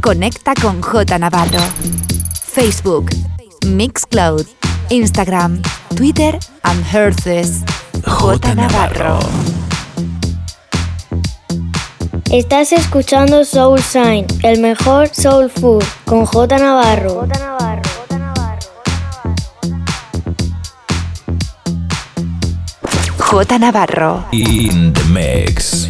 Conecta con J Navarro. Facebook, Mixcloud, Instagram, Twitter and Herces. J Navarro. Estás escuchando Soul Sign, el mejor soul food, con J Navarro. J Navarro. J Navarro. In the mix.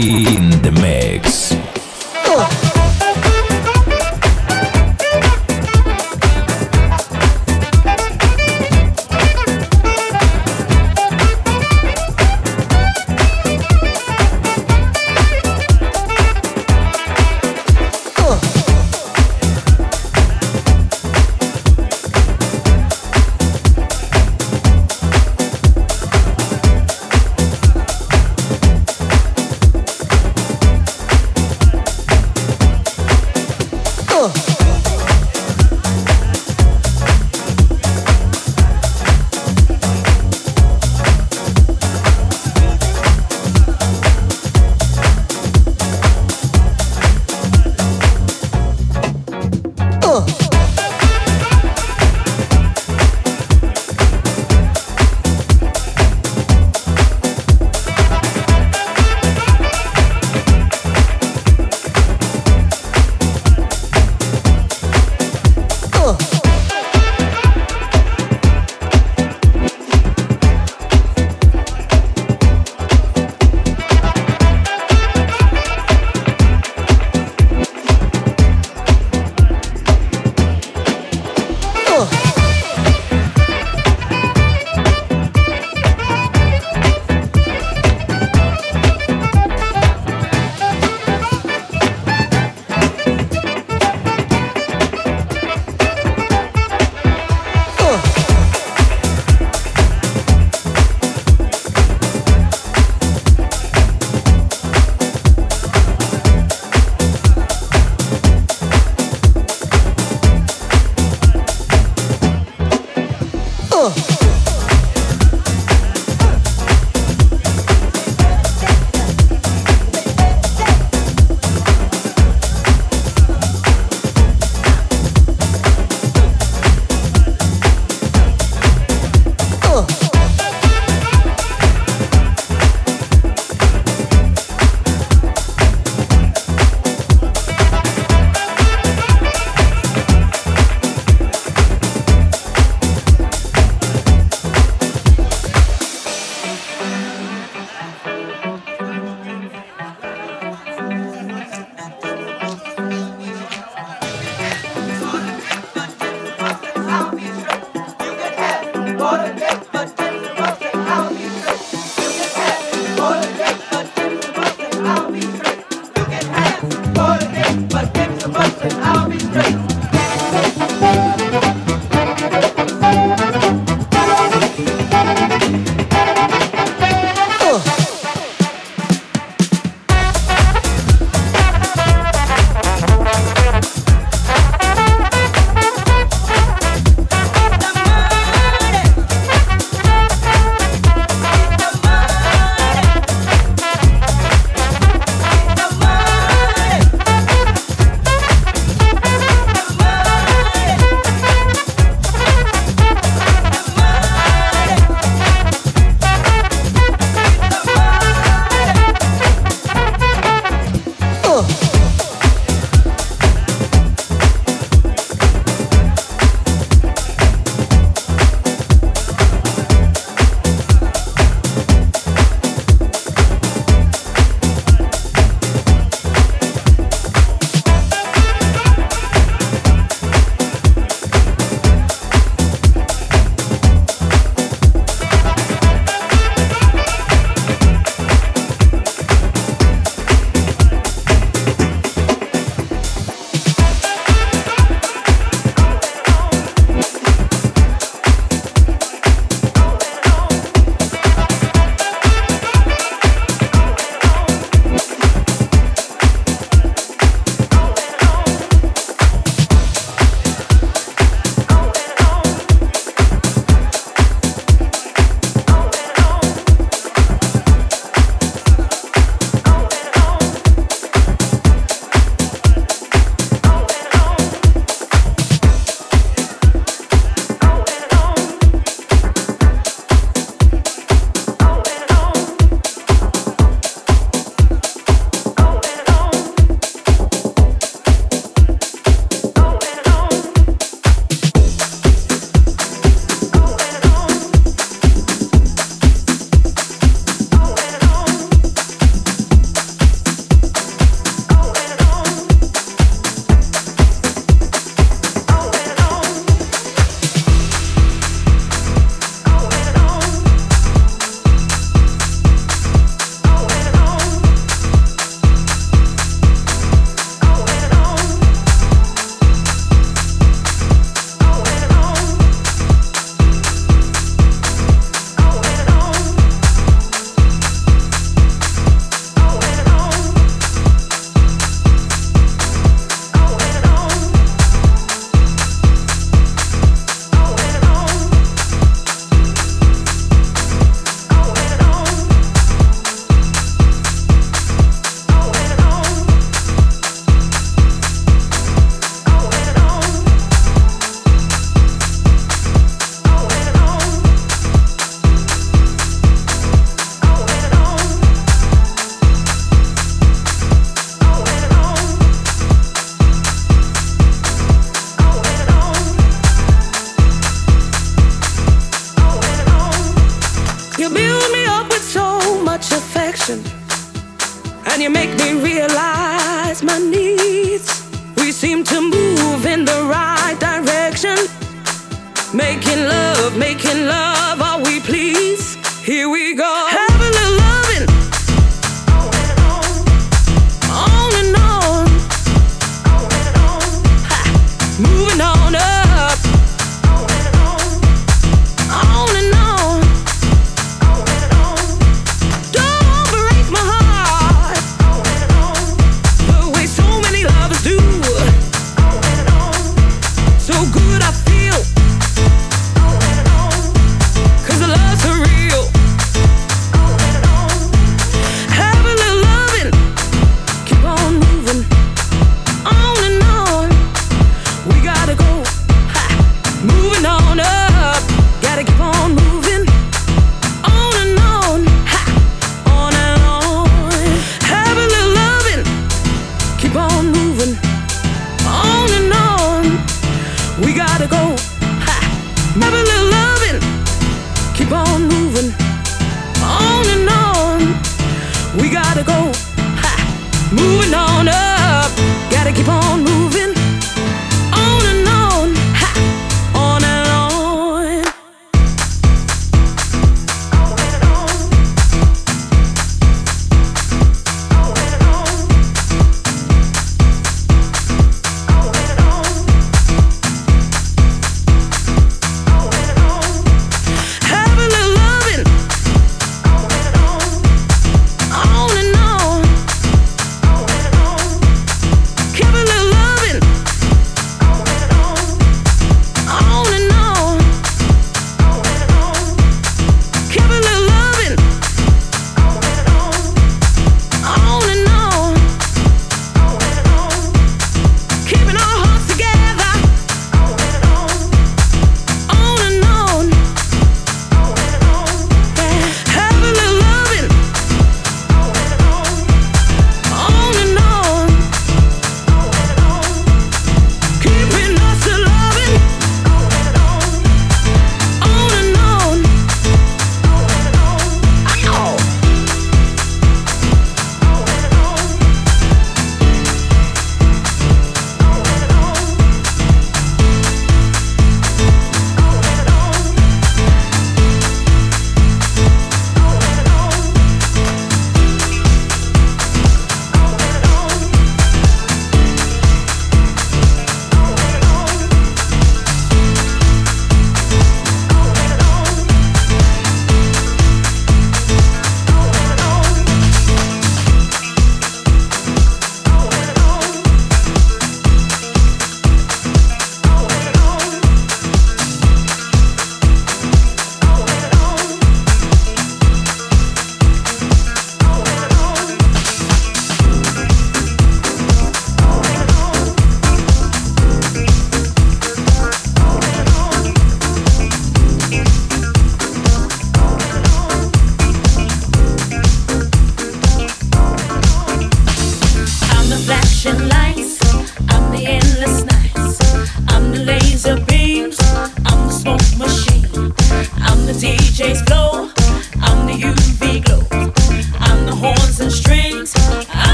In the mix.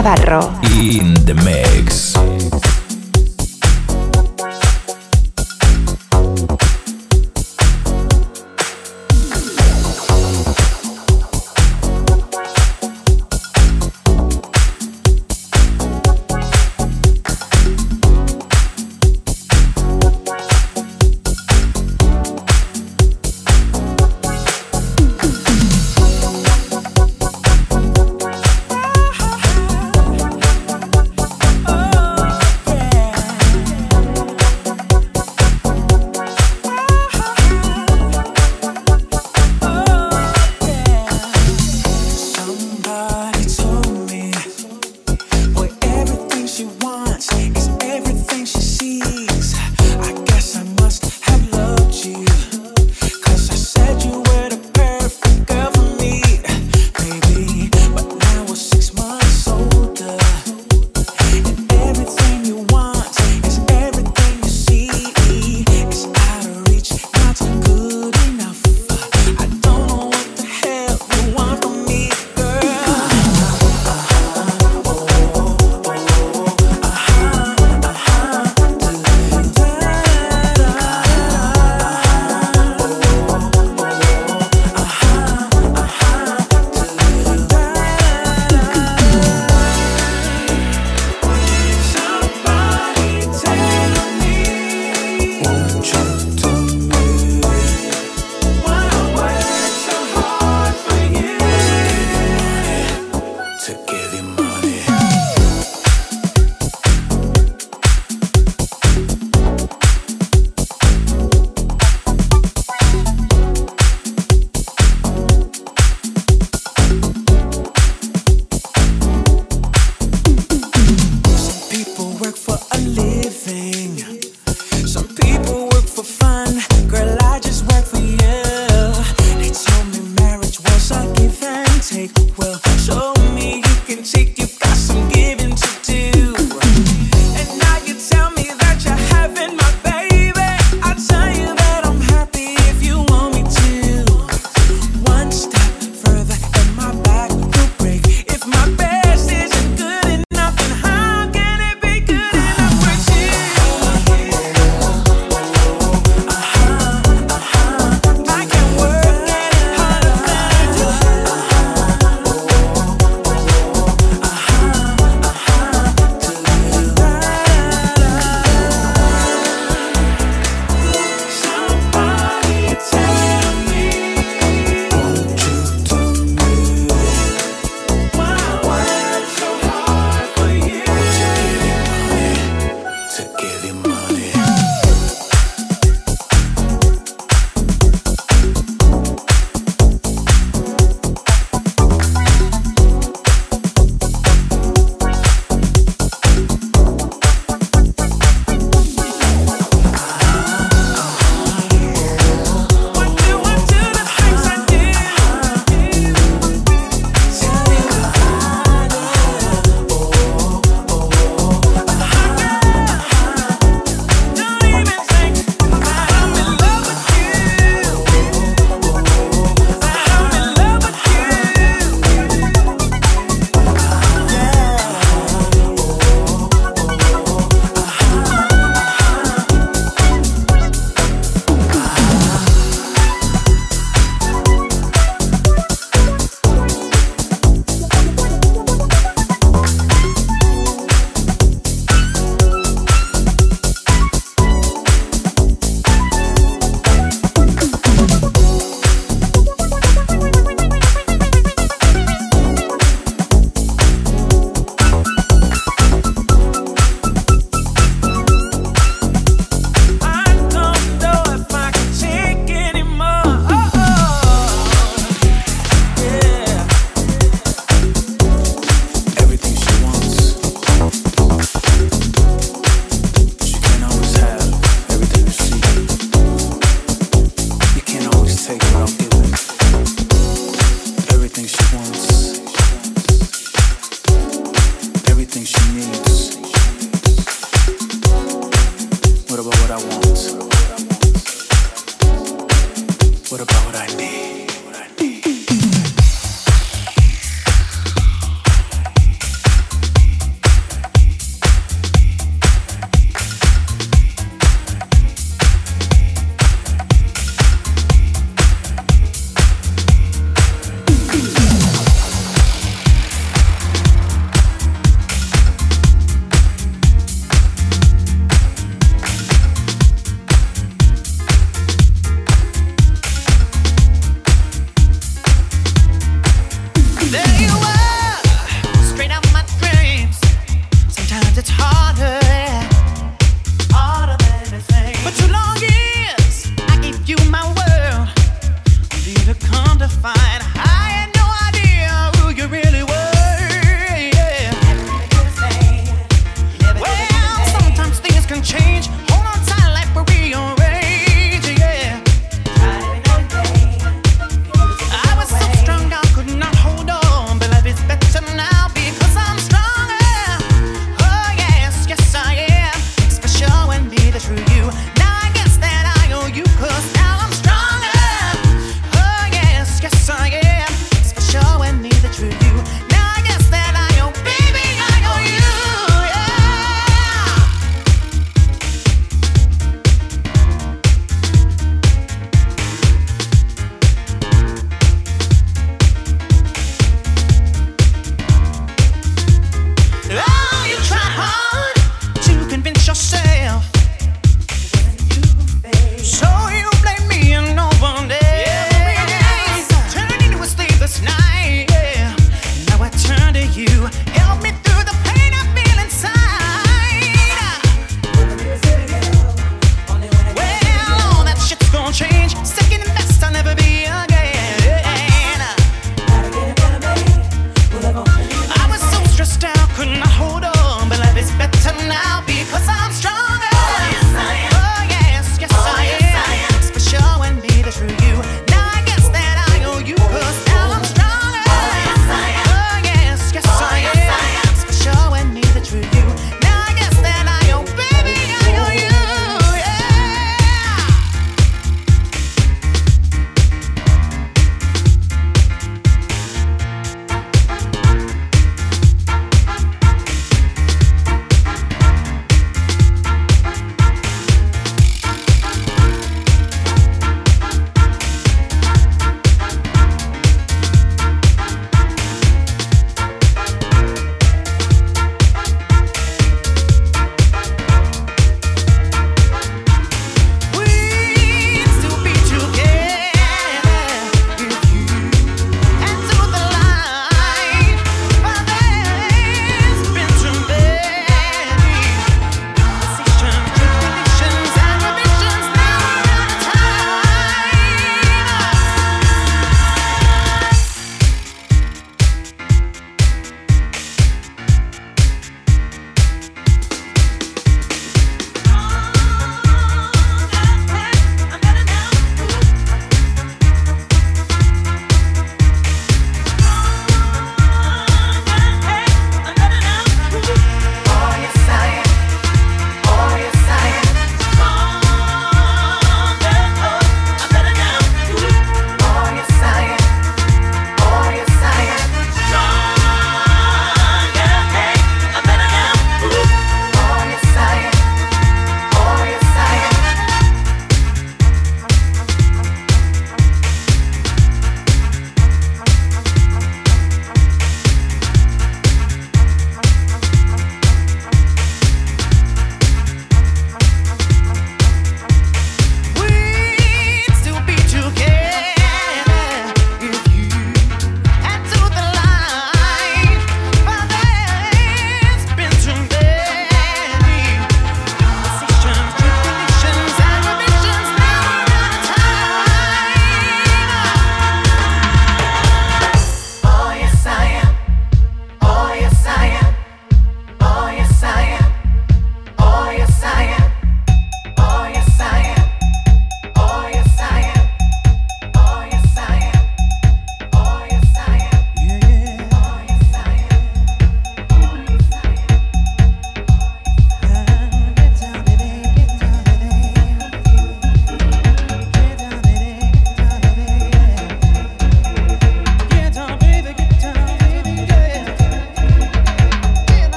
Navarro.